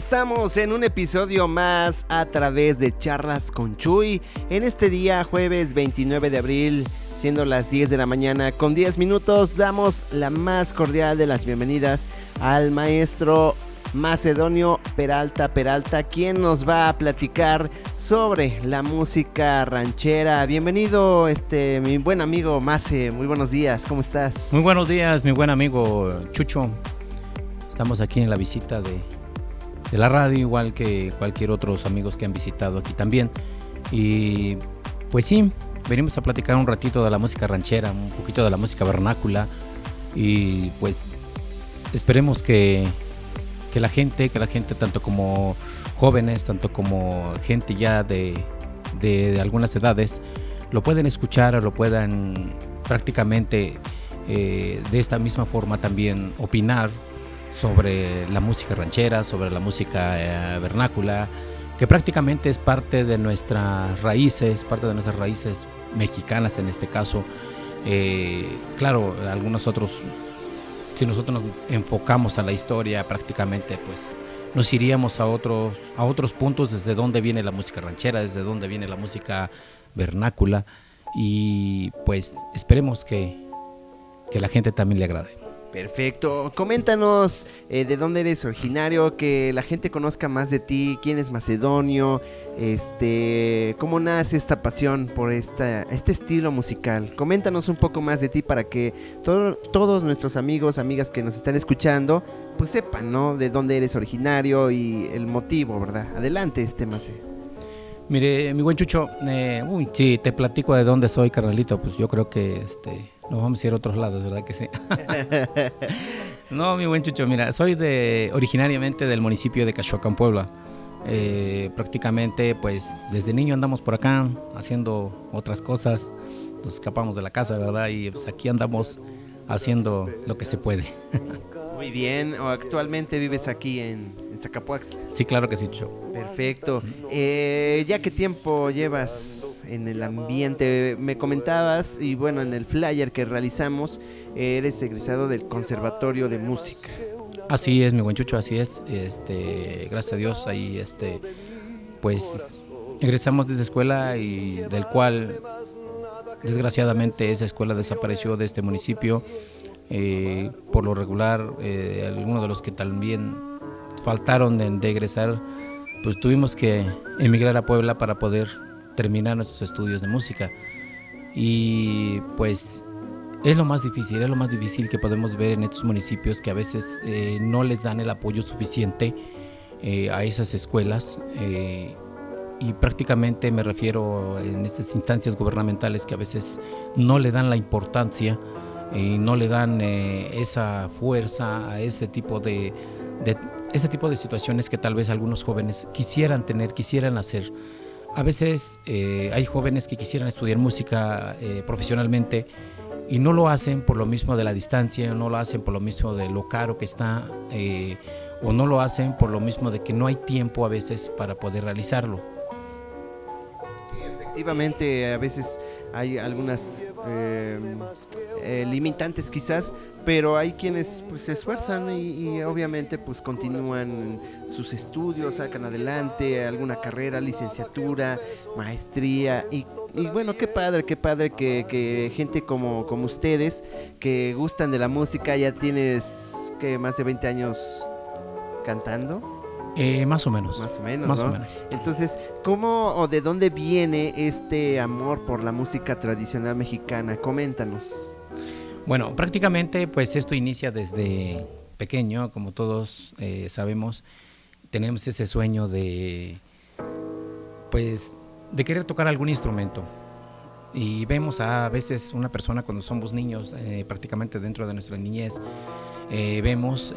Estamos en un episodio más a través de Charlas con Chuy. En este día, jueves 29 de abril, siendo las 10 de la mañana con 10 minutos, damos la más cordial de las bienvenidas al maestro Macedonio Peralta Peralta, quien nos va a platicar sobre la música ranchera. Bienvenido, este, mi buen amigo Mace. Muy buenos días, ¿cómo estás? Muy buenos días, mi buen amigo Chucho. Estamos aquí en la visita de de la radio, igual que cualquier otros amigos que han visitado aquí también. Y pues sí, venimos a platicar un ratito de la música ranchera, un poquito de la música vernácula y pues esperemos que, que la gente, que la gente tanto como jóvenes, tanto como gente ya de, de, algunas edades, lo pueden escuchar o lo puedan prácticamente eh, de esta misma forma también opinar sobre la música ranchera, sobre la música eh, vernácula, que prácticamente es parte de nuestras raíces, parte de nuestras raíces mexicanas en este caso. Eh, claro, algunos otros, si nosotros nos enfocamos a la historia, prácticamente pues nos iríamos a otros, a otros puntos desde dónde viene la música ranchera, desde dónde viene la música vernácula y pues esperemos que, que la gente también le agrade. Perfecto. Coméntanos eh, de dónde eres originario, que la gente conozca más de ti, quién es Macedonio, este, cómo nace esta pasión por este estilo musical. Coméntanos un poco más de ti para que todos nuestros amigos, amigas que nos están escuchando, pues sepan, ¿no? De dónde eres originario y el motivo, ¿verdad? Adelante, este Mace. Mire, mi buen Chucho, eh, uy, si te platico de dónde soy, carnalito, pues yo creo que este, nos vamos a ir a otros lados, ¿verdad que sí? no, mi buen Chucho, mira, soy de originariamente del municipio de Cachoacán, Puebla. Eh, prácticamente, pues desde niño andamos por acá haciendo otras cosas, nos escapamos de la casa, ¿verdad? Y pues aquí andamos haciendo lo que se puede. Muy bien, o actualmente vives aquí en, en Sí, claro que sí, Chucho. Perfecto. Eh, ¿Ya qué tiempo llevas en el ambiente. Me comentabas, y bueno, en el flyer que realizamos, eres egresado del Conservatorio de Música. Así es, mi buen Chucho, así es. Este, gracias a Dios, ahí, este, pues, egresamos de esa escuela y del cual, desgraciadamente, esa escuela desapareció de este municipio. Eh, por lo regular, eh, algunos de los que también faltaron de, de egresar, pues tuvimos que emigrar a Puebla para poder terminar nuestros estudios de música. Y pues es lo más difícil, es lo más difícil que podemos ver en estos municipios que a veces eh, no les dan el apoyo suficiente eh, a esas escuelas. Eh, y prácticamente me refiero en estas instancias gubernamentales que a veces no le dan la importancia y no le dan esa fuerza a ese tipo de, de, ese tipo de situaciones que tal vez algunos jóvenes quisieran tener, quisieran hacer. A veces eh, hay jóvenes que quisieran estudiar música eh, profesionalmente y no lo hacen por lo mismo de la distancia, no lo hacen por lo mismo de lo caro que está, eh, o no lo hacen por lo mismo de que no hay tiempo a veces para poder realizarlo. Sí, efectivamente, a veces hay algunas limitantes quizás, pero hay quienes pues se esfuerzan y, obviamente pues continúan sus estudios, sacan adelante alguna carrera, licenciatura, maestría y, bueno, qué padre, qué padre que, gente como, como ustedes que gustan de la música, ya tienes que más de 20 años cantando. Eh, más o menos. Más o menos. Más o menos. Entonces, ¿cómo o de dónde viene este amor por la música tradicional mexicana? Coméntanos. Bueno, prácticamente pues esto inicia desde pequeño, como todos eh, sabemos, tenemos ese sueño de pues de querer tocar algún instrumento. Y vemos a veces una persona cuando somos niños, eh, prácticamente dentro de nuestra niñez, eh, vemos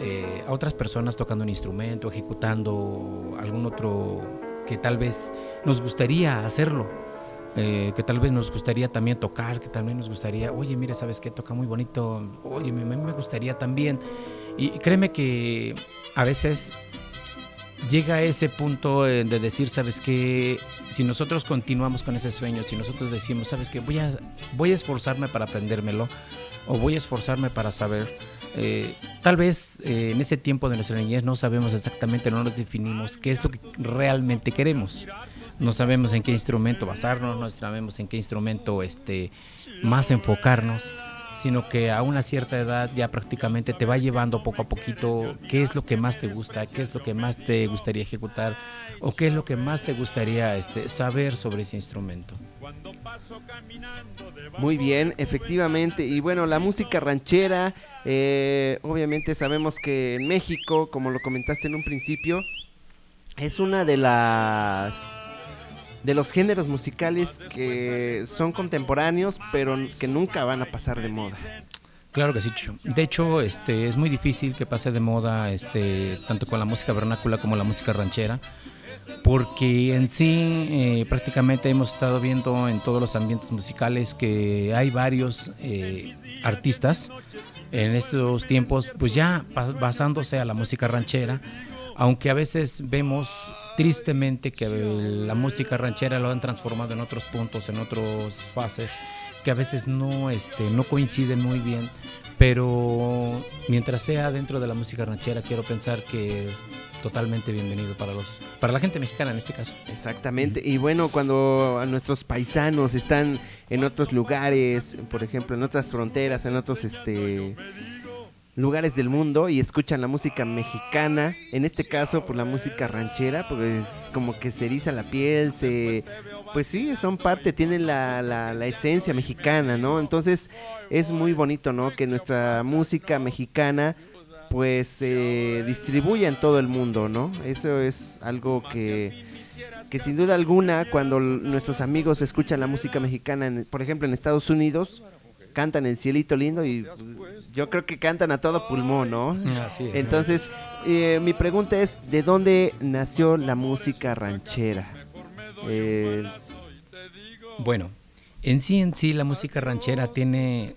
a otras personas tocando un instrumento, ejecutando algún otro que tal vez nos gustaría hacerlo eh, que tal vez nos gustaría también tocar, que también nos gustaría, oye, mire, ¿sabes qué? Toca muy bonito, oye, a mí me gustaría también. Y créeme que a veces llega ese punto de decir, ¿sabes qué? Si nosotros continuamos con ese sueño, si nosotros decimos, ¿sabes qué? Voy a, voy a esforzarme para aprendérmelo, o voy a esforzarme para saber, Eh, tal vez eh, en ese tiempo de nuestra niñez no sabemos exactamente, no nos definimos qué es lo que realmente queremos. No sabemos en qué instrumento basarnos, no sabemos en qué instrumento este, más enfocarnos sino que a una cierta edad ya prácticamente te va llevando poco a poquito qué es lo que más te gusta, qué es lo que más te gustaría ejecutar o qué es lo que más te gustaría este, saber sobre ese instrumento. Muy bien, efectivamente. Y bueno, la música ranchera, eh, obviamente sabemos que en México, como lo comentaste en un principio, es una de las de los géneros musicales que son contemporáneos, pero que nunca van a pasar de moda. Claro que sí, De hecho, este, es muy difícil que pase de moda este, tanto con la música vernácula como la música ranchera, porque en sí eh, prácticamente hemos estado viendo en todos los ambientes musicales que hay varios eh, artistas en estos tiempos, pues ya basándose a la música ranchera, aunque a veces vemos tristemente que la música ranchera lo han transformado en otros puntos, en otras fases que a veces no, este, no coinciden muy bien, pero mientras sea dentro de la música ranchera, quiero pensar que totalmente bienvenido para los para la gente mexicana en este caso. Exactamente. Y bueno, cuando nuestros paisanos están en otros lugares, por ejemplo, en otras fronteras, en otros este lugares del mundo y escuchan la música mexicana, en este caso por pues, la música ranchera, pues como que se eriza la piel, se pues sí, son parte, tienen la, la, la, esencia mexicana, ¿no? Entonces es muy bonito, ¿no? Que nuestra música mexicana pues se distribuya en todo el mundo, ¿no? Eso es algo que, que sin duda alguna cuando nuestros amigos escuchan la música mexicana, por ejemplo en Estados Unidos, cantan el cielito lindo y pues, yo creo que cantan a todo pulmón, ¿no? Entonces, eh, mi pregunta es, ¿de dónde nació la música ranchera? Eh, bueno, en sí, en sí, la música ranchera tiene,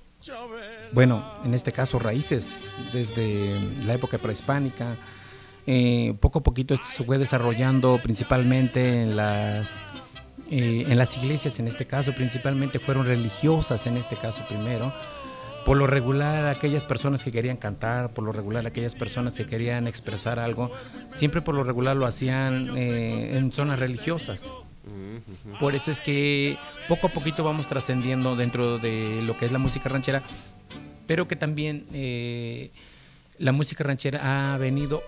bueno, en este caso raíces desde la época prehispánica. Eh, poco a poquito esto se fue desarrollando principalmente en las eh, en las iglesias en este caso principalmente fueron religiosas en este caso primero. Por lo regular aquellas personas que querían cantar, por lo regular aquellas personas que querían expresar algo, siempre por lo regular lo hacían eh, en zonas religiosas. Por eso es que poco a poquito vamos trascendiendo dentro de lo que es la música ranchera, pero que también eh, la música ranchera ha venido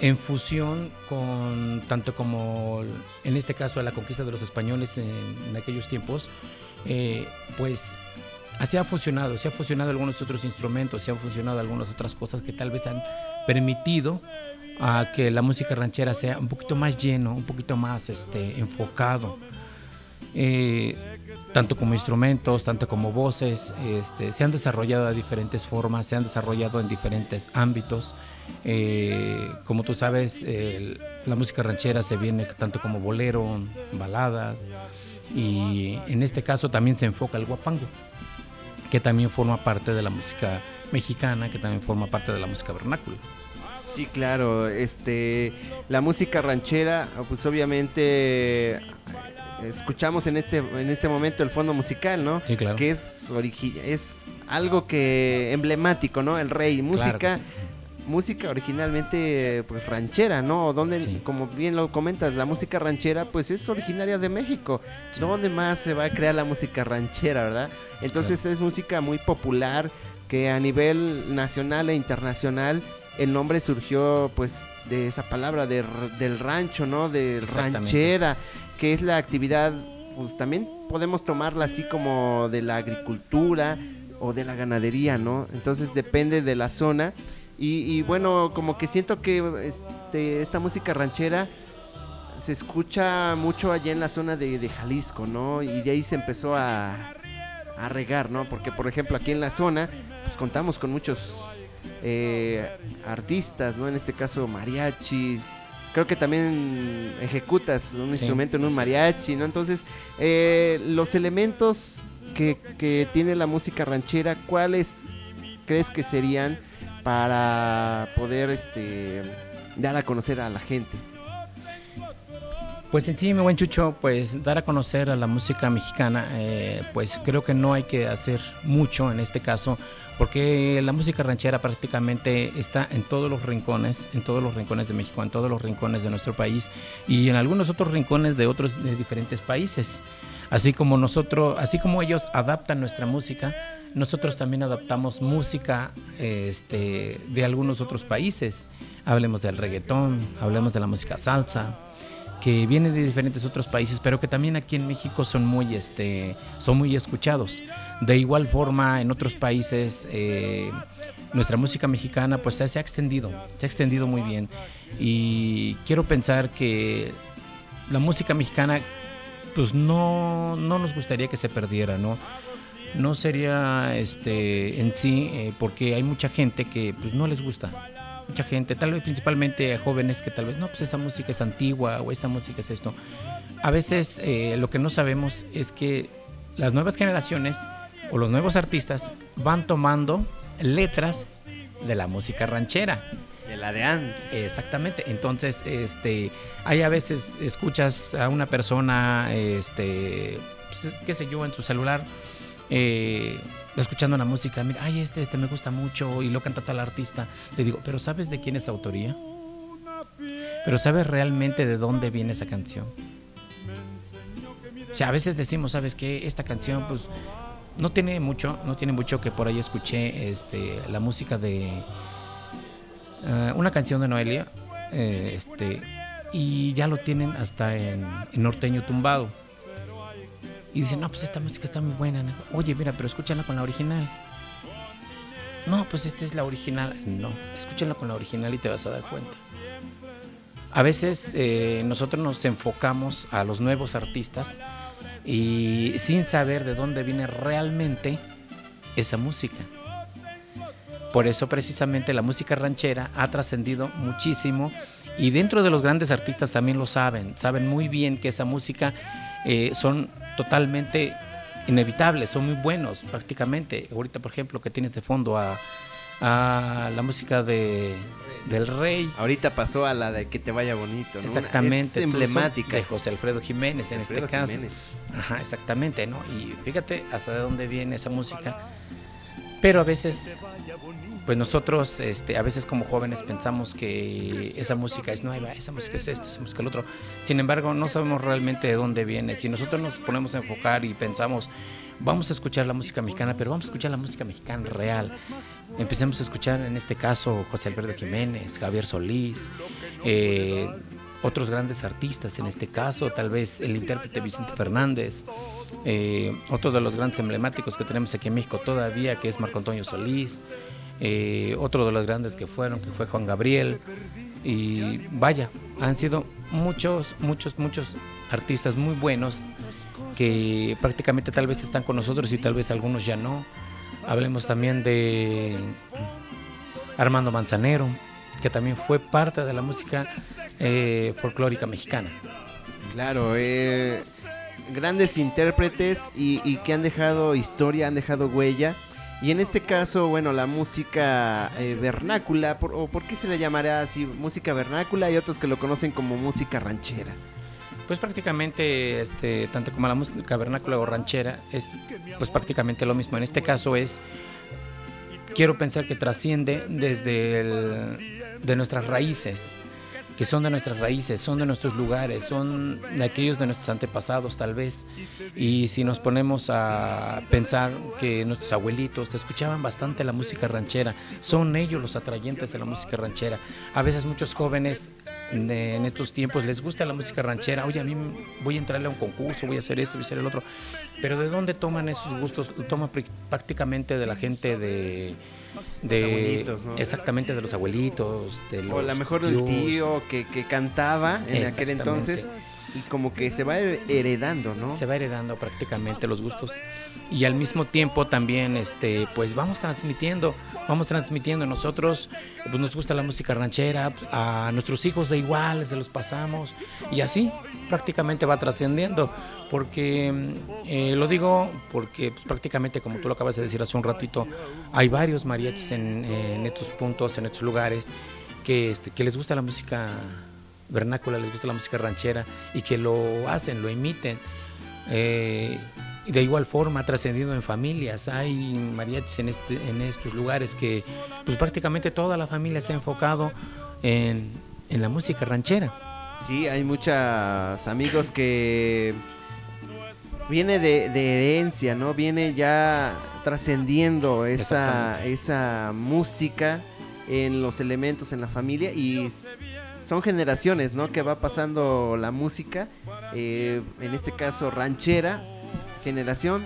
en fusión con tanto como en este caso a la conquista de los españoles en, aquellos tiempos, eh, pues así ha funcionado, se ha funcionado algunos otros instrumentos, se han funcionado algunas otras cosas que tal vez han permitido a que la música ranchera sea un poquito más lleno, un poquito más este, enfocado. Eh, tanto como instrumentos, tanto como voces, este, se han desarrollado de diferentes formas, se han desarrollado en diferentes ámbitos. Eh, como tú sabes, la música ranchera se viene tanto como bolero, balada, y en este caso también se enfoca el guapango, que también forma parte de la música mexicana, que también forma parte de la música vernácula. Sí, claro, este, la música ranchera, pues obviamente escuchamos en este en este momento el fondo musical, ¿no? Sí, claro. Que es es algo que emblemático, ¿no? El rey, música música originalmente pues ranchera, ¿no? Donde como bien lo comentas, la música ranchera pues es originaria de México. ¿Dónde más se va a crear la música ranchera, verdad? Entonces es música muy popular que a nivel nacional e internacional el nombre surgió pues de esa palabra de, del rancho, ¿no? De ranchera que es la actividad, pues también podemos tomarla así como de la agricultura o de la ganadería, ¿no? Entonces depende de la zona. Y, bueno, como que siento que este, esta música ranchera se escucha mucho allá en la zona de, Jalisco, ¿no? Y de ahí se empezó a, a, regar, ¿no? Porque, por ejemplo, aquí en la zona, pues contamos con muchos eh, artistas, ¿no? En este caso, mariachis, creo que también ejecutas un instrumento en un mariachi, ¿no? Entonces, eh, los elementos que, que, tiene la música ranchera, ¿cuáles crees que serían para poder este dar a conocer a la gente? Pues en sí, mi buen Chucho, pues dar a conocer a la música mexicana, eh, pues creo que no hay que hacer mucho en este caso, porque la música ranchera prácticamente está en todos los rincones, en todos los rincones de México, en todos los rincones de nuestro país y en algunos otros rincones de otros de diferentes países. Así como nosotros, así como ellos adaptan nuestra música, nosotros también adaptamos música este, de algunos otros países. Hablemos del reggaetón, hablemos de la música salsa, que vienen de diferentes otros países, pero que también aquí en México son muy, este, son muy escuchados. De igual forma, en otros países, eh, nuestra música mexicana pues se ha extendido, se ha extendido muy bien. Y quiero pensar que la música mexicana pues no, no nos gustaría que se perdiera, ¿no? No sería este, en sí, eh, porque hay mucha gente que pues no les gusta mucha gente, tal vez principalmente jóvenes que tal vez, no, pues esa música es antigua o esta música es esto. A veces eh, lo que no sabemos es que las nuevas generaciones o los nuevos artistas van tomando letras de la música ranchera. De la de antes. Exactamente. Entonces, este, hay a veces escuchas a una persona, este, pues, qué sé yo, en su celular, eh, escuchando la música, mira, ay, este, este me gusta mucho y lo canta tal artista. Le digo, pero ¿sabes de quién es la autoría? Pero ¿sabes realmente de dónde viene esa canción? O sea, a veces decimos, ¿sabes qué? Esta canción, pues, no tiene mucho, no tiene mucho que por ahí escuché este, la música de eh, una canción de Noelia, eh, este, y ya lo tienen hasta en norteño tumbado y dicen, no, pues esta música está muy buena. Oye, mira, pero escúchala con la original. No, pues esta es la original. No, escúchala con la original y te vas a dar cuenta. A veces eh, nosotros nos enfocamos a los nuevos artistas y sin saber de dónde viene realmente esa música. Por eso precisamente la música ranchera ha trascendido muchísimo y dentro de los grandes artistas también lo saben, saben muy bien que esa música eh, son totalmente inevitables, son muy buenos prácticamente. Ahorita, por ejemplo, que tienes de fondo a, la música de, del Rey. Ahorita pasó a la de Que te vaya bonito, ¿no? Exactamente. Es emblemática. De José Alfredo Jiménez en este caso. Ajá, exactamente, ¿no? Y fíjate hasta de dónde viene esa música. Pero a veces pues nosotros este, a veces como jóvenes pensamos que esa música es nueva, esa música es esto, esa música es lo otro. Sin embargo, no sabemos realmente de dónde viene. Si nosotros nos ponemos a enfocar y pensamos, vamos a escuchar la música mexicana, pero vamos a escuchar la música mexicana real. Empecemos a escuchar en este caso José Alberto Jiménez, Javier Solís, eh, otros grandes artistas en este caso, tal vez el intérprete Vicente Fernández, eh, otro de los grandes emblemáticos que tenemos aquí en México todavía, que es Marco Antonio Solís. Eh, otro de los grandes que fueron, que fue Juan Gabriel. Y vaya, han sido muchos, muchos, muchos artistas muy buenos que prácticamente tal vez están con nosotros y tal vez algunos ya no. Hablemos también de Armando Manzanero, que también fue parte de la música eh, folclórica mexicana. Claro, eh, grandes intérpretes y, que han dejado historia, han dejado huella y en este caso, bueno, la música eh, vernácula, o por qué se le llamará así música vernácula y otros que lo conocen como música ranchera. Pues prácticamente, este, tanto como la música vernácula o ranchera, es pues prácticamente lo mismo. En este caso es, quiero pensar que trasciende desde el, de nuestras raíces que son de nuestras raíces, son de nuestros lugares, son de aquellos de nuestros antepasados tal vez. Y si nos ponemos a pensar que nuestros abuelitos escuchaban bastante la música ranchera, son ellos los atrayentes de la música ranchera. A veces muchos jóvenes en estos tiempos les gusta la música ranchera, oye, a mí voy a entrarle a un concurso, voy a hacer esto, voy a hacer el otro. Pero ¿de dónde toman esos gustos? Toman prácticamente de la gente de de exactamente de los abuelitos de los o a lo mejor del tío que, que cantaba en aquel entonces y como que se va heredando, ¿no? Se va heredando prácticamente los gustos y al mismo tiempo también este pues vamos transmitiendo, vamos transmitiendo nosotros, pues nos gusta la música ranchera, pues, a nuestros hijos de igual se los pasamos y así prácticamente va trascendiendo porque eh, lo digo porque pues, prácticamente como tú lo acabas de decir hace un ratito hay varios mariachis en, en estos puntos, en estos lugares que, este, que les gusta la música vernácula, les gusta la música ranchera y que lo hacen, lo imiten. Eh, y de igual forma ha trascendido en familias. Hay mariachis en, este, en estos lugares que pues prácticamente toda la familia se ha enfocado en, en la música ranchera. Sí, hay muchos amigos que viene de, herencia, ¿no? Viene ya trascendiendo esa, esa música en los elementos en la familia y son generaciones, ¿no? Que va pasando la música, eh, en este caso ranchera, generación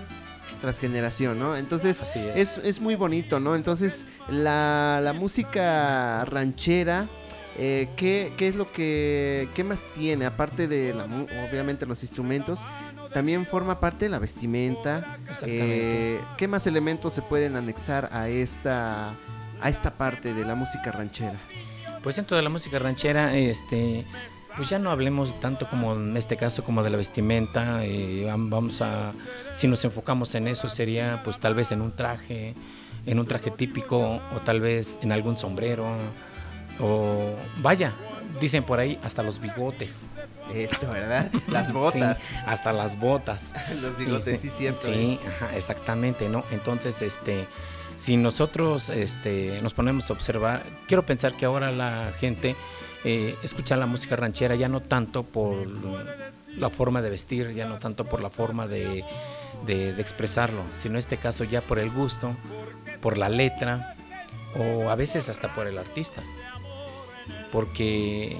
tras generación, ¿no? Entonces es. Es, muy bonito, ¿no? Entonces la, la música ranchera, eh, ¿qué, ¿qué, es lo que, qué más tiene? Aparte de, la, obviamente, los instrumentos, también forma parte de la vestimenta. Eh, ¿Qué más elementos se pueden anexar a esta, a esta parte de la música ranchera? Pues dentro de la música ranchera, este, pues ya no hablemos tanto como en este caso como de la vestimenta. Eh, vamos a, si nos enfocamos en eso, sería pues tal vez en un traje, en un traje típico o tal vez en algún sombrero o vaya, dicen por ahí hasta los bigotes. Eso, ¿verdad? Las botas. hasta las botas. los bigotes, sí, cierto. Sí, ¿eh? exactamente, ¿no? Entonces, este, si nosotros este, nos ponemos a observar, quiero pensar que ahora la gente eh, escucha la música ranchera ya no tanto por la forma de vestir, ya no tanto por la forma de, expresarlo, sino en este caso ya por el gusto, por la letra o a veces hasta por el artista. Porque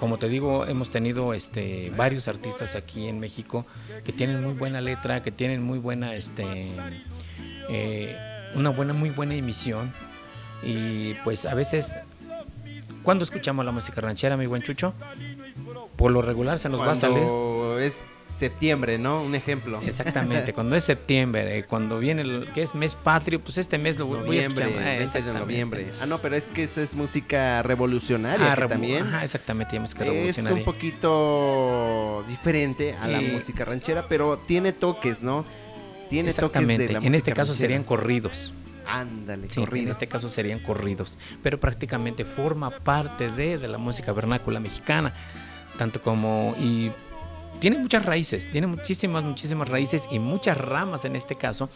como te digo, hemos tenido este, varios artistas aquí en México que tienen muy buena letra, que tienen muy buena este, eh, una buena, muy buena emisión. Y pues a veces, cuando escuchamos la música ranchera, mi buen Chucho, por lo regular se nos va a salir. Es septiembre, ¿no? Un ejemplo. Exactamente, cuando es septiembre, cuando viene el que es mes patrio, pues este mes lo voy a escuchar. Ah, de noviembre. Ah, no, pero es que eso es música revolucionaria ah, también. Ajá, exactamente, música revolucionaria. Es un poquito diferente a la música ranchera, pero tiene toques, ¿no? Tiene Exactamente. en este caso serían corridos. Ándale, sí, En este caso serían corridos, pero prácticamente forma parte de, de la música vernácula mexicana, tanto como y tiene muchas raíces, tiene muchísimas, muchísimas raíces y muchas ramas en este caso,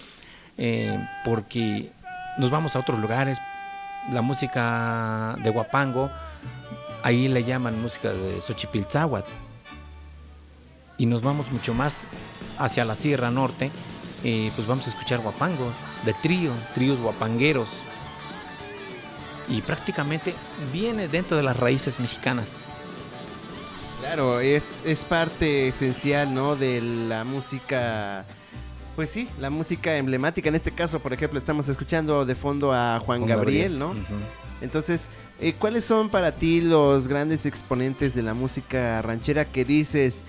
eh, porque nos vamos a otros lugares, la música de Huapango, ahí le llaman música de Xochipilzáhuatl, y nos vamos mucho más hacia la Sierra Norte, eh, pues vamos a escuchar guapangos, de trío, tríos guapangueros. Y prácticamente viene dentro de las raíces mexicanas. Claro, es, es parte esencial, ¿no? De la música, pues sí, la música emblemática. En este caso, por ejemplo, estamos escuchando de fondo a Juan, Gabriel, ¿no? Entonces, eh, ¿cuáles son para ti los grandes exponentes de la música ranchera que dices,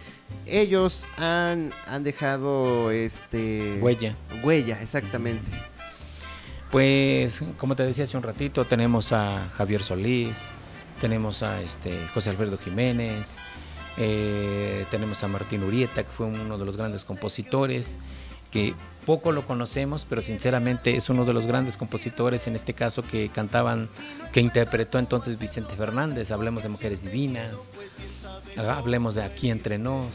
ellos han, han dejado este huella. Huella, exactamente. Pues, como te decía hace un ratito, tenemos a Javier Solís, tenemos a este José Alfredo Jiménez, eh, tenemos a Martín Urieta, que fue uno de los grandes compositores, que poco lo conocemos, pero sinceramente es uno de los grandes compositores, en este caso, que cantaban, que interpretó entonces Vicente Fernández, hablemos de Mujeres Divinas, hablemos de Aquí Entre Nos,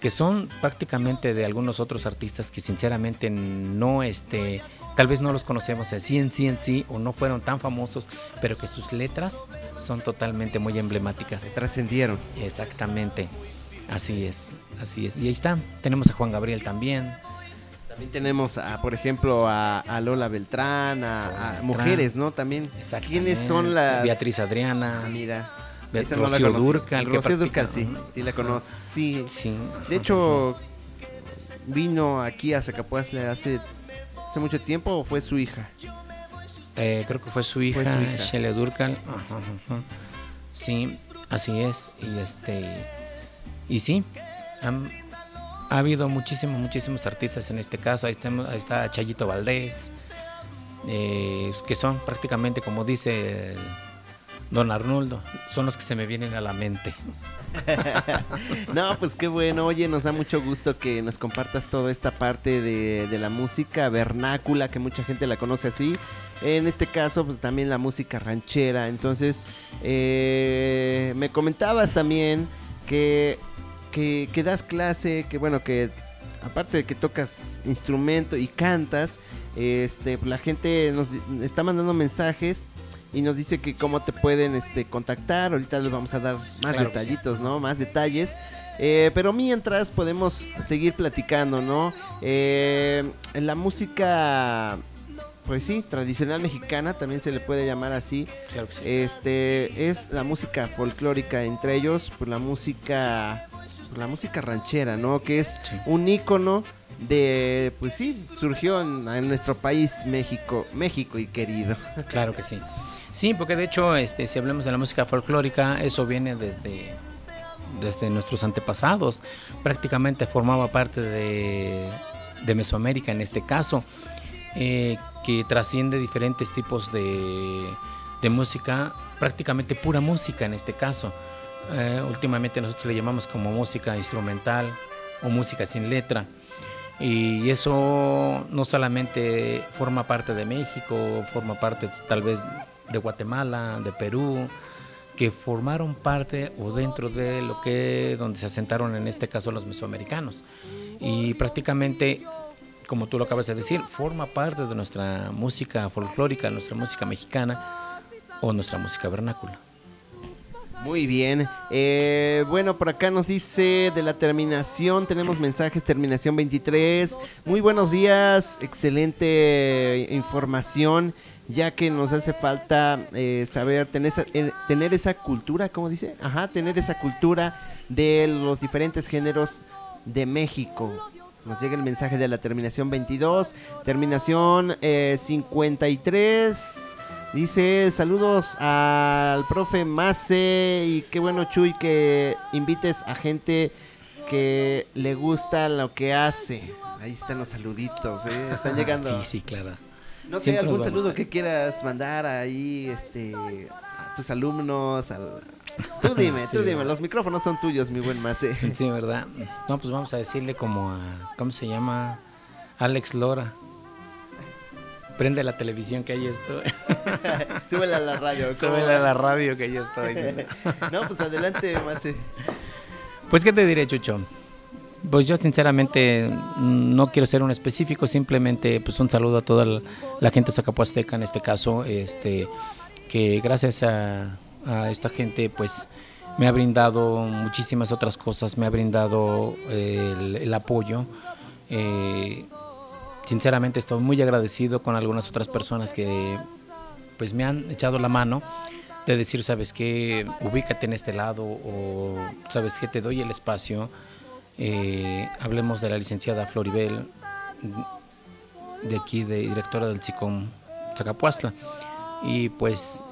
que son prácticamente de algunos otros artistas que sinceramente no, este, tal vez no los conocemos así en sí en sí o no fueron tan famosos, pero que sus letras son totalmente muy emblemáticas. Trascendieron. Exactamente, así es, así es. Y ahí está, tenemos a Juan Gabriel también. También tenemos, a, por ejemplo, a, Lola Beltrán, a, mujeres, ¿no? También. ¿Quiénes son las...? Beatriz Adriana. Mira. Rocío Durcal. Rocío Durcal, sí, sí la conocí. Sí. De hecho, vino aquí a Zacapuazle hace, hace mucho tiempo o fue su hija. Eh, creo que fue su hija, Shelley Durcal. Sí, así es. Y este y sí, ha habido muchísimos, muchísimos artistas en este caso. Ahí, ahí está Chayito Valdés, eh, que son prácticamente, como dice Don Arnoldo, son los que se me vienen a la mente. no, pues qué bueno. Oye, nos da mucho gusto que nos compartas toda esta parte de, de, la música vernácula, que mucha gente la conoce así. En este caso, pues también la música ranchera. Entonces, eh, me comentabas también que, que, que das clase, que bueno, que aparte de que tocas instrumento y cantas, este, la gente nos está mandando mensajes y nos dice que cómo te pueden este, contactar. Ahorita les vamos a dar más detallitos, ¿no? Más detalles. Eh, pero mientras podemos seguir platicando, ¿no? Eh, la música, pues sí, tradicional mexicana, también se le puede llamar así. Claro que sí. Este, es la música folclórica, entre ellos, pues la música, la música ranchera, ¿no? Que es un ícono de, pues sí, surgió en, en, nuestro país, México, México y querido. Claro que sí. Sí, porque de hecho, este, si hablamos de la música folclórica, eso viene desde, desde nuestros antepasados. Prácticamente formaba parte de, Mesoamérica en este caso, eh, que trasciende diferentes tipos de, música, prácticamente pura música en este caso. Eh, últimamente nosotros le llamamos como música instrumental o música sin letra. Y eso no solamente forma parte de México, forma parte tal vez de Guatemala, de Perú, que formaron parte o dentro de lo que donde se asentaron en este caso los mesoamericanos. Y prácticamente, como tú lo acabas de decir, forma parte de nuestra música folclórica, nuestra música mexicana o nuestra música vernácula. Muy bien. Eh, bueno, por acá nos dice de la terminación, tenemos mensajes, terminación 23. Muy buenos días, excelente información ya que nos hace falta eh, saber, tener esa, eh, tener esa cultura, ¿cómo dice? Ajá, tener esa cultura de los diferentes géneros de México. Nos llega el mensaje de la terminación 22, terminación 53. Eh, dice, saludos al profe Mase y qué bueno Chuy que invites a gente que le gusta lo que hace. Ahí están los saluditos, están llegando. Sí, sí, claro. No sé, algún saludo que quieras mandar ahí este, a tus alumnos. Tú dime, tú dime, los micrófonos son tuyos, mi buen Mase. Sí, ¿verdad? No, pues vamos a decirle como a, ¿cómo se llama? Alex Lora. Prende la televisión que ahí estoy. Súbela a la radio. Súbela a la radio que ahí estoy. no, pues adelante, Mase. Pues, ¿qué te diré, Chucho? Pues yo sinceramente no quiero ser un específico, simplemente pues un saludo a toda la, gente zacapuasteca en este caso, este que gracias a, esta gente pues me ha brindado muchísimas otras cosas, me ha brindado el, apoyo. Eh, sinceramente estoy muy agradecido con algunas otras personas que pues me han echado la mano de decir, sabes qué, ubícate en este lado o sabes qué, te doy el espacio eh, hablemos de la licenciada Floribel, de aquí, de directora del SICOM Zacapuastla. Y pues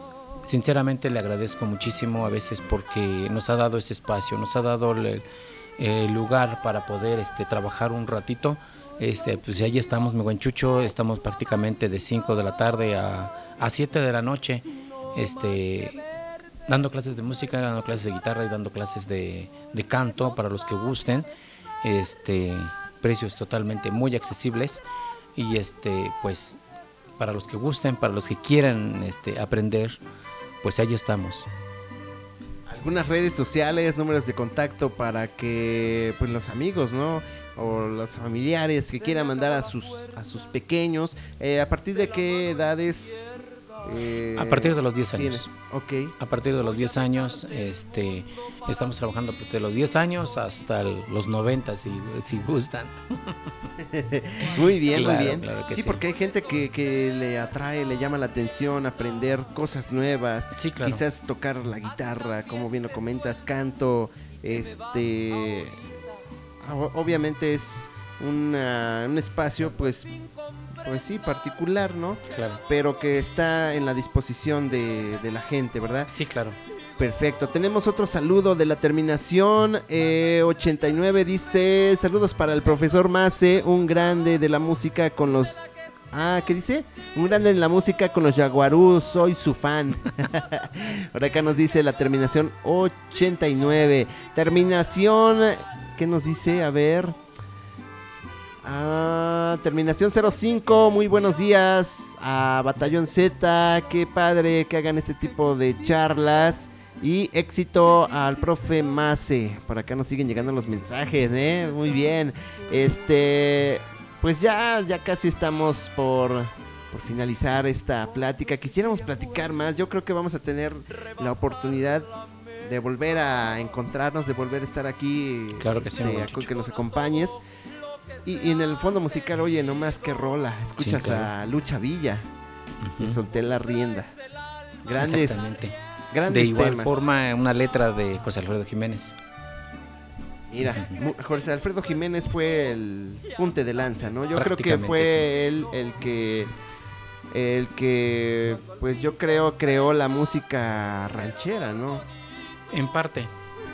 sinceramente le agradezco muchísimo a veces porque nos ha dado ese espacio, nos ha dado el, lugar para poder este, trabajar un ratito. Este, pues ahí estamos, mi buen Chucho, estamos prácticamente de 5 de la tarde a, a 7 de la noche, este, dando clases de música, dando clases de guitarra y dando clases de, de canto para los que gusten. Este, precios totalmente muy accesibles y este, pues para los que gusten, para los que quieran este, aprender, pues ahí estamos. Algunas redes sociales, números de contacto para que pues los amigos, ¿no? O los familiares que quieran mandar a sus a sus pequeños, eh, a partir de qué edades eh, a partir de los 10 años. Ok. A partir de los 10 años, este, estamos trabajando de los 10 años hasta los 90, si, si gustan. muy bien, muy bien. sí, porque hay gente que, que, le atrae, le llama la atención aprender cosas nuevas. Sí, claro. Quizás tocar la guitarra, como bien lo comentas, canto. Este. Obviamente es un espacio, pues pues sí, particular, ¿no? Claro. Pero que está en la disposición de, la gente, ¿verdad? Sí, claro. Perfecto. Tenemos otro saludo de la terminación 89. Eh, dice, saludos para el profesor Mace, un grande de la música con los Ah, ¿qué dice? Un grande en la música con los Jaguarú, soy su fan. Por acá nos dice la terminación 89. Terminación, ¿qué nos dice? A ver. Ah, terminación 05, muy buenos días a Batallón Z, qué padre que hagan este tipo de charlas. Y éxito al profe Mase. Por acá nos siguen llegando los mensajes, ¿eh? Muy bien. Este, pues ya, ya casi estamos por, por finalizar esta plática. Quisiéramos platicar más. Yo creo que vamos a tener la oportunidad de volver a encontrarnos, de volver a estar aquí. Claro que sí, este, que nos acompañes. Y, en el fondo musical, oye, no más que rola. Escuchas a Lucha Villa. Y solté la rienda. Grandes. Grandes de igual forma, una letra de José Alfredo Jiménez. Mira, José Alfredo Jiménez fue el punte de lanza, ¿no? Yo creo que fue él el que el que pues yo creo creó la música ranchera, ¿no? En parte,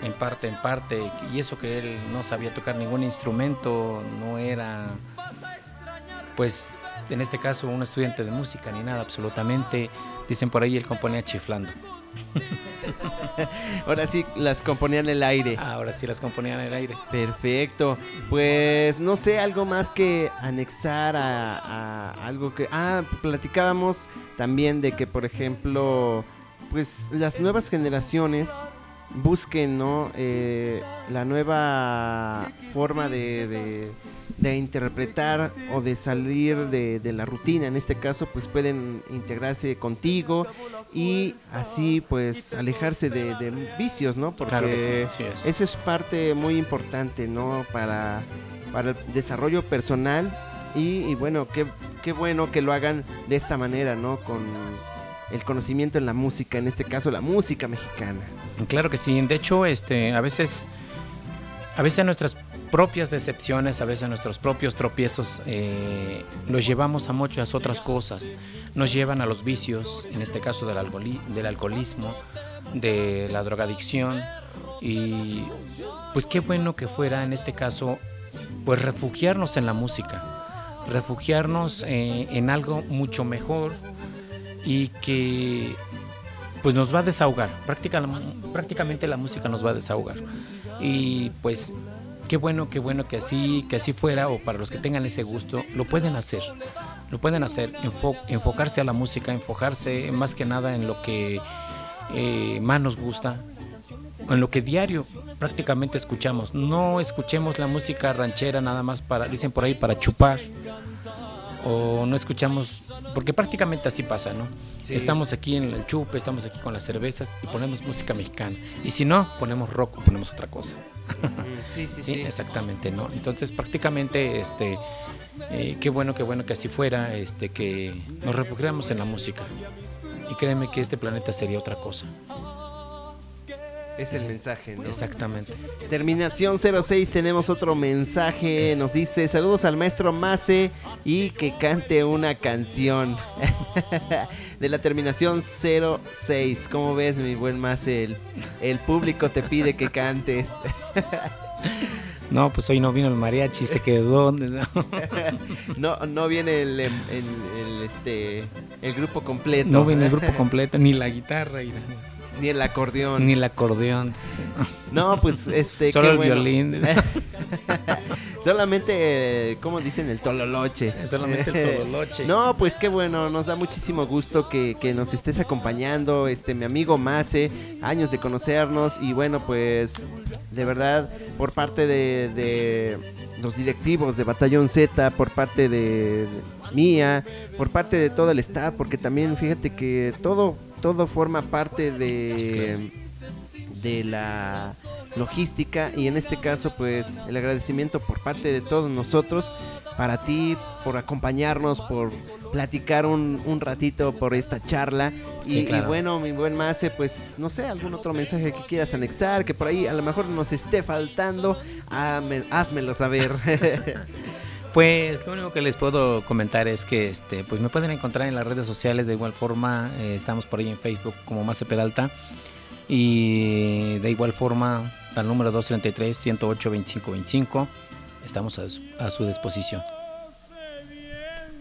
en parte, en parte, y eso que él no sabía tocar ningún instrumento, no era pues en este caso un estudiante de música ni nada, absolutamente. Dicen por ahí él componía chiflando. Ahora sí las componían en el aire. Ahora sí las componían en el aire. Perfecto. Pues no sé, algo más que anexar a, algo que... Ah, platicábamos también de que, por ejemplo, pues las nuevas generaciones busquen, ¿no? Eh, la nueva forma de de interpretar o de salir de, la rutina. En este caso, pues pueden integrarse contigo y así pues alejarse de, vicios, ¿no? Porque es. esa es parte muy importante, ¿no? Para, para el desarrollo personal y, bueno, qué, qué bueno que lo hagan de esta manera, ¿no? Con el conocimiento en la música, en este caso la música mexicana. Claro que sí, de hecho, este, a veces, a veces nuestras propias decepciones, a veces nuestros propios tropiezos, eh, los llevamos a muchas otras cosas. Nos llevan a los vicios, en este caso del, del alcoholismo, de la drogadicción. Y pues qué bueno que fuera en este caso, pues refugiarnos en la música, refugiarnos eh, en algo mucho mejor y que pues nos va a desahogar. prácticamente la música nos va a desahogar. Y pues qué bueno, qué bueno que así, que así fuera, o para los que tengan ese gusto, lo pueden hacer. Lo pueden hacer, enfocarse a la música, enfocarse más que nada en lo que eh, más nos gusta, en lo que diario prácticamente escuchamos. No escuchemos la música ranchera nada más para, dicen por ahí, para chupar, o no escuchamos porque prácticamente así pasa, ¿no? Estamos aquí en el chupe, estamos aquí con las cervezas y ponemos música mexicana. Y si no, ponemos rock o ponemos otra cosa. Sí, sí, sí, exactamente, ¿no? Entonces prácticamente, este, eh, qué bueno, qué bueno que así fuera, este, que nos refugiamos en la música. Y créeme que este planeta sería otra cosa. Es el mensaje, ¿no? Exactamente. Terminación 06, tenemos otro mensaje. Nos dice: Saludos al maestro Mase y que cante una canción. de la terminación 06. ¿Cómo ves, mi buen Mase? El, el público te pide que cantes. No, pues hoy no vino el mariachi, se quedó. no, no viene el, el, este, el grupo completo. No viene el grupo completo, ni la guitarra. Y ni el acordeón. Ni el acordeón. no. pues este. Solo el violín. Solamente, como dicen, el tololoche. Solamente el tololoche. no, pues qué bueno, nos da muchísimo gusto que, nos estés acompañando, este, mi amigo Mase, años de conocernos y bueno, pues de verdad, por parte de, los directivos de Batallón Z, por parte de mía, por parte de todo el staff, porque también fíjate que todo, todo forma parte de, de la logística y en este caso pues el agradecimiento por parte de todos nosotros para ti por acompañarnos por platicar un, un ratito por esta charla. Y, bueno mi buen Mace pues no sé algún otro mensaje que quieras anexar que por ahí a lo mejor nos esté faltando házmelo saber. Pues lo único que les puedo comentar es que este, pues me pueden encontrar en las redes sociales de igual forma, eh, estamos por ahí en Facebook como Mace Peralta y de igual forma al número 233 108 2525 estamos a su, a su disposición.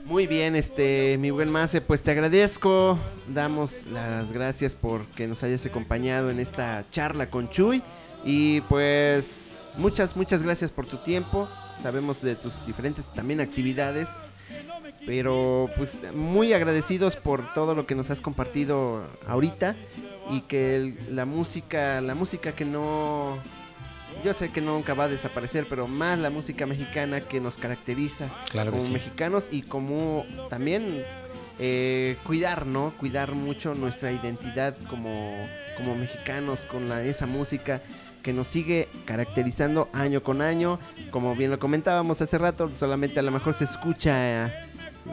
Muy bien, este, mi buen Mase, pues te agradezco, damos las gracias por que nos hayas acompañado en esta charla con Chuy. Y pues muchas, muchas gracias por tu tiempo, sabemos de tus diferentes también actividades, pero pues muy agradecidos por todo lo que nos has compartido ahorita y que la música, la música que no yo sé que nunca va a desaparecer, pero más la música mexicana que nos caracteriza como mexicanos y como también eh, cuidar, ¿no? Cuidar mucho nuestra identidad como, como mexicanos con la, esa música que nos sigue caracterizando año con año. Como bien lo comentábamos hace rato, solamente a lo mejor se escucha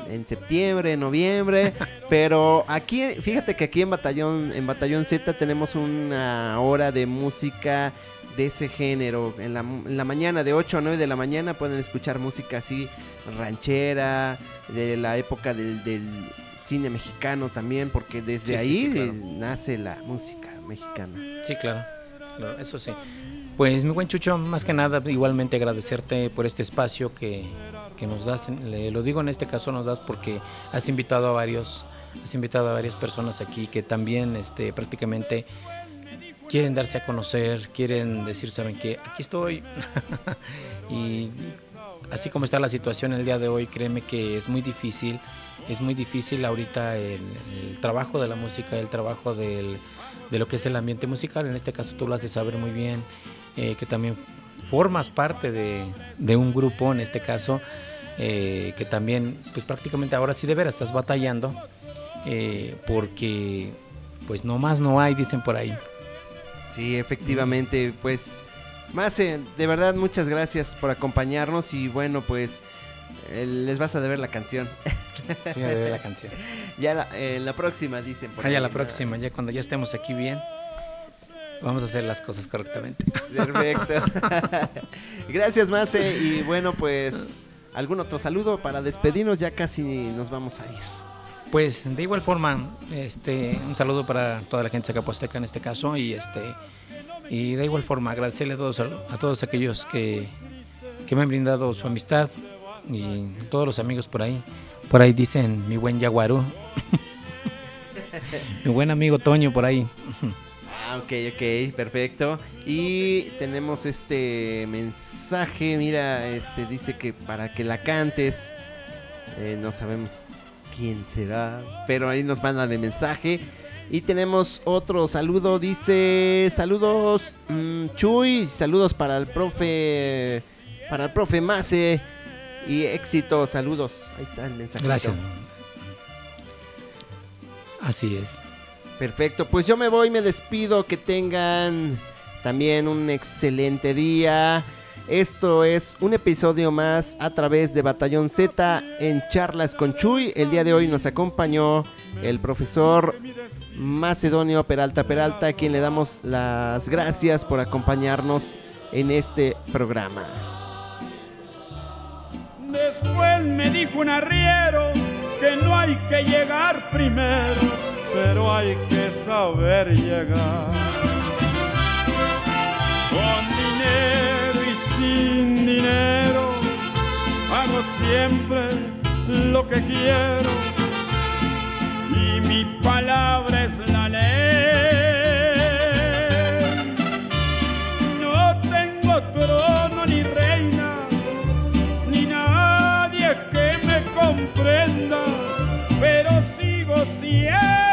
en septiembre, noviembre, pero aquí, fíjate que aquí en Batallón, en Batallón Z tenemos una hora de música de ese género. En la, mañana, de 8 a 9 de la mañana, pueden escuchar música así ranchera, de la época del, cine mexicano también, porque desde ahí nace la música mexicana. Sí, claro, eso sí. Pues mi buen Chucho, más que nada igualmente agradecerte por este espacio que, que nos das, le, lo digo en este caso nos das porque has invitado a varios, has invitado a varias personas aquí que también este, prácticamente quieren darse a conocer, quieren decir, saben que aquí estoy. y así como está la situación el día de hoy, créeme que es muy difícil, es muy difícil ahorita el, trabajo de la música, el trabajo de lo que es el ambiente musical. En este caso tú lo de saber muy bien, eh, que también formas parte de, un grupo, en este caso, eh, que también, pues prácticamente ahora sí de veras estás batallando, eh, porque pues no más no hay, dicen por ahí. Sí, efectivamente, pues más de verdad muchas gracias por acompañarnos y bueno, pues eh, les vas a deber la canción. Sí, a deber la canción. ya la, eh, la próxima, dicen. Por ah, ya la próxima, ya cuando ya estemos aquí bien, vamos a hacer las cosas correctamente. Perfecto. gracias, Mase. Y bueno, pues algún otro saludo para despedirnos, ya casi nos vamos a ir. Pues de igual forma, este, un saludo para toda la gente Zacaposteca en este caso y este y de igual forma agradecerle a todos a todos aquellos que, me han brindado su amistad y todos los amigos por ahí. Por ahí dicen mi buen Yaguarú. mi buen amigo Toño por ahí. Ah, ok, ok, perfecto. Y tenemos este mensaje, mira, este dice que para que la cantes, eh, no sabemos quién será, pero ahí nos manda de mensaje. Y tenemos otro saludo, dice saludos mm, Chuy, saludos para el profe, para el profe Mase y éxito, saludos. Ahí está el mensaje. Gracias. Así es. Perfecto, pues yo me voy, me despido, que tengan también un excelente día. Esto es un episodio más a través de Batallón Z en Charlas con Chuy. El día de hoy nos acompañó el profesor Macedonio Peralta Peralta, a quien le damos las gracias por acompañarnos en este programa. Después me dijo un arriero que no hay que llegar primero, pero hay que saber llegar. Con dinero y sin dinero, hago siempre lo que quiero y mi palabra es la ley. No tengo trono ni reina, ni nadie que me comprenda, pero sigo siendo.